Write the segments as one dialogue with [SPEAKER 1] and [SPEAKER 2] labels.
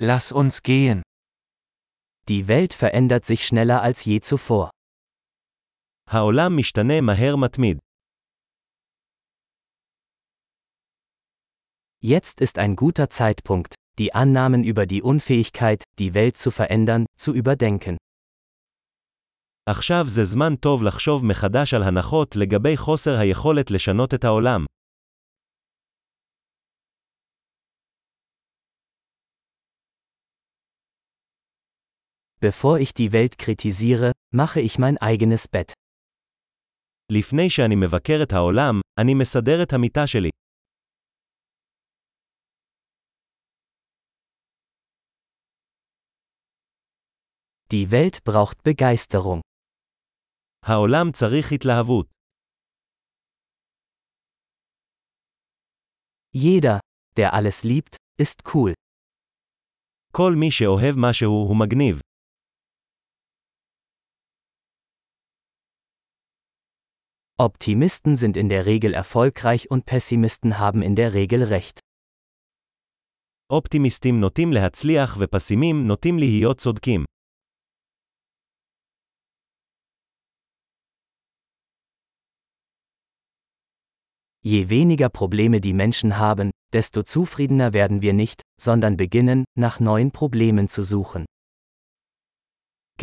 [SPEAKER 1] Lass uns gehen.
[SPEAKER 2] Die Welt verändert sich schneller als je zuvor.
[SPEAKER 3] העולם משתנה מהר מתמיד.
[SPEAKER 2] Jetzt ist ein guter Zeitpunkt, die Annahmen über die Unfähigkeit, die Welt zu verändern, zu überdenken.
[SPEAKER 3] עכשיו זה זמן טוב לחשוב מחדש על הנחות לגבי חוסר היכולת לשנות את העולם.
[SPEAKER 2] Bevor ich die Welt kritisiere, mache ich mein eigenes Bett.
[SPEAKER 3] לפני שאני מבקר את העולם, אני מסדר את המיטה שלי.
[SPEAKER 2] Die Welt braucht Begeisterung.
[SPEAKER 3] העולם צריך התלהבות.
[SPEAKER 2] Jeder, der alles liebt, ist cool.
[SPEAKER 3] כל מי שאוהב משהו הוא מגניב.
[SPEAKER 2] Optimisten sind in der Regel erfolgreich und Pessimisten haben in der Regel recht.
[SPEAKER 3] אופטימיסטים נוטים להצליח ופסימים נוטים להיות צודקים.
[SPEAKER 2] Je weniger Probleme die Menschen haben, desto zufriedener werden wir nicht, sondern beginnen, nach neuen Problemen zu suchen.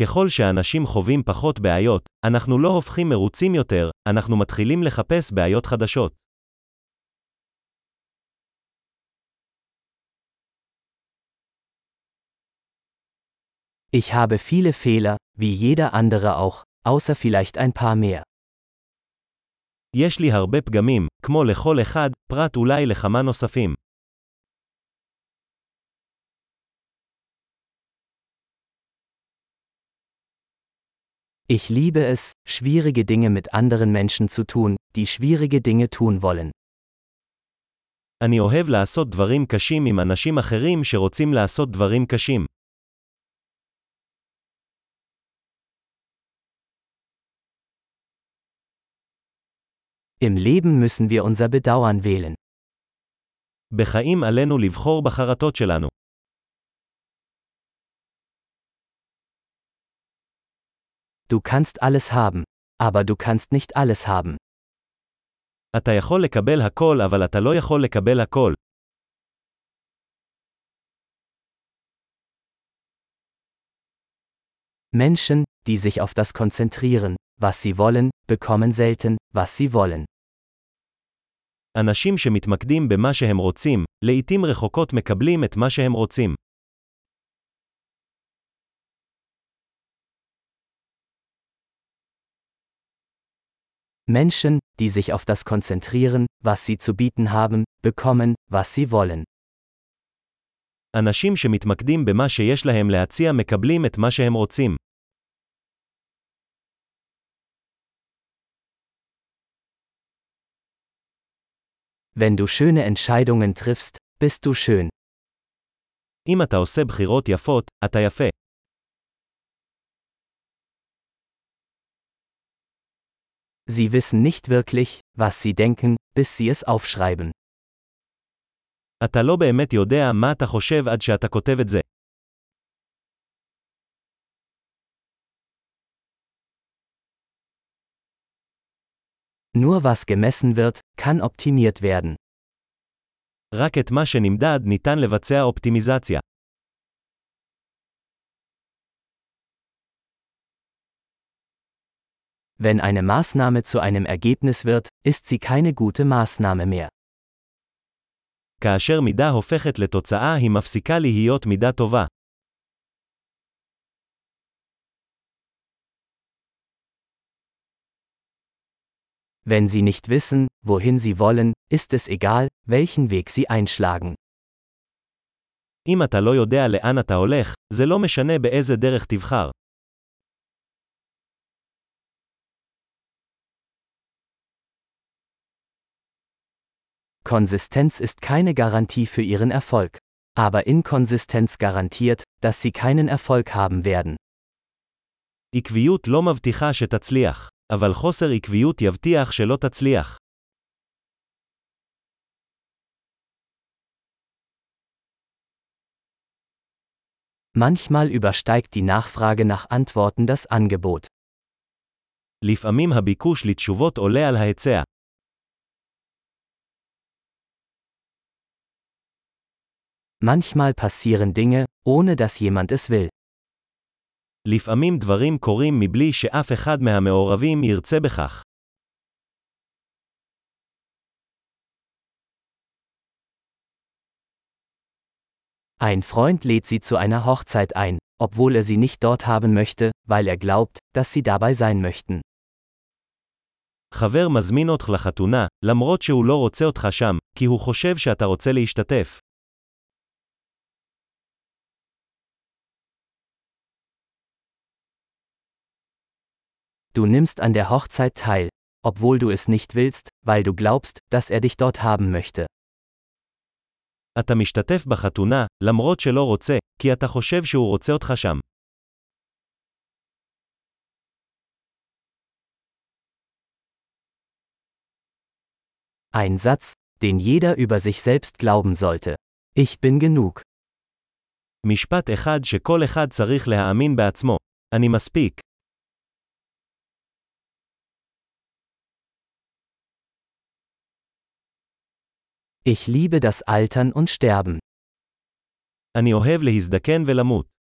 [SPEAKER 3] ככל שאנשים חווים פחות בעיות, אנחנו לא הופכים מרוצים יותר, אנחנו מתחילים לחפש בעיות חדשות.
[SPEAKER 2] Ich habe viele Fehler, wie jeder andere auch, außer vielleicht ein paar mehr.
[SPEAKER 3] יש לי הרבה פגמים, כמו לכל אחד, פרט אולי לכמה נוספים.
[SPEAKER 2] Ich liebe es, schwierige Dinge mit anderen Menschen zu tun, die schwierige Dinge tun wollen.
[SPEAKER 3] אני אוהב לעשות דברים קשים עם אנשים אחרים שרוצים לעשות דברים קשים.
[SPEAKER 2] Im Leben müssen wir unser Bedauern wählen.
[SPEAKER 3] בחיים עלינו לבחור בחרטות שלנו.
[SPEAKER 2] Du kannst alles haben, aber du kannst nicht alles haben.
[SPEAKER 3] אתה יכול לקבל הכל אבל אתה לא יכול לקבל הכל.
[SPEAKER 2] Menschen, die sich auf das konzentrieren, was sie wollen, bekommen selten, was sie wollen.
[SPEAKER 3] אנשים שמתמקדים במה שהם רוצים, לעתים רחוקות מקבלים את מה שהם רוצים.
[SPEAKER 2] Menschen, die sich auf das konzentrieren, was sie zu bieten haben, bekommen, was sie wollen.
[SPEAKER 3] אנשים שמתמקדים במה שיש להם להציע מקבלים את מה שהם רוצים.
[SPEAKER 2] Wenn du schöne Entscheidungen triffst, bist du schön.
[SPEAKER 3] אם אתה עושה בחירות יפות, אתה יפה.
[SPEAKER 2] Sie wissen nicht wirklich, was sie denken, bis sie es aufschreiben.
[SPEAKER 3] אתה לא באמת יודע מה אתה חושב עד שאתה כותב את זה.
[SPEAKER 2] Nur was gemessen wird, kann optimiert werden.
[SPEAKER 3] רק את מה שנמדד ניתן לבצע אופטימיזציה.
[SPEAKER 2] Wenn eine Maßnahme zu einem Ergebnis wird, ist sie keine gute Maßnahme mehr.
[SPEAKER 3] כאשר מידה הופכת לתוצאה היא מפסיקה להיות מידה טובה.
[SPEAKER 2] Wenn sie nicht wissen, wohin sie wollen, ist es egal, welchen Weg sie einschlagen.
[SPEAKER 3] אם אתה לא יודע לאן אתה הולך, זה לא משנה באיזה דרך תבחר.
[SPEAKER 2] Konsistenz ist keine Garantie für ihren Erfolg. Aber Inkonsistenz garantiert, dass sie keinen Erfolg haben werden.
[SPEAKER 3] עקביות לא מבטיחה שתצליח, אבל חוסר עקביות יבטיח שלא תצליח.
[SPEAKER 2] Manchmal übersteigt die Nachfrage nach Antworten das Angebot.
[SPEAKER 3] לפעמים הביקוש לתשובות עולה על ההיצע.
[SPEAKER 2] Manchmal passieren Dinge, ohne dass jemand es will.
[SPEAKER 3] לפעמים דברים קורים מבלי שאף אחד מהמעורבים ירצה בכך.
[SPEAKER 2] Ein Freund lädt sie zu einer Hochzeit ein, obwohl er sie nicht dort haben möchte, weil er glaubt, dass sie dabei sein möchten.
[SPEAKER 3] חבר מזמין אותך לחתונה, למרות שהוא לא רוצה אותך שם, כי הוא חושב שאתה רוצה להשתתף.
[SPEAKER 2] Du nimmst an der Hochzeit teil, obwohl du es nicht willst, weil du glaubst, dass er dich dort haben möchte.
[SPEAKER 3] אתה משתתף בחתונה, למרות שלא רוצה, כי אתה חושב שהוא רוצה אותך שם.
[SPEAKER 2] Ein Satz, den jeder über sich selbst glauben sollte. Ich bin genug.
[SPEAKER 3] משפט אחד שכל אחד צריך להאמין בעצמו. אני מספיק.
[SPEAKER 2] Ich liebe das Altern und Sterben.
[SPEAKER 3] אני אוהב להזדקן ולמות.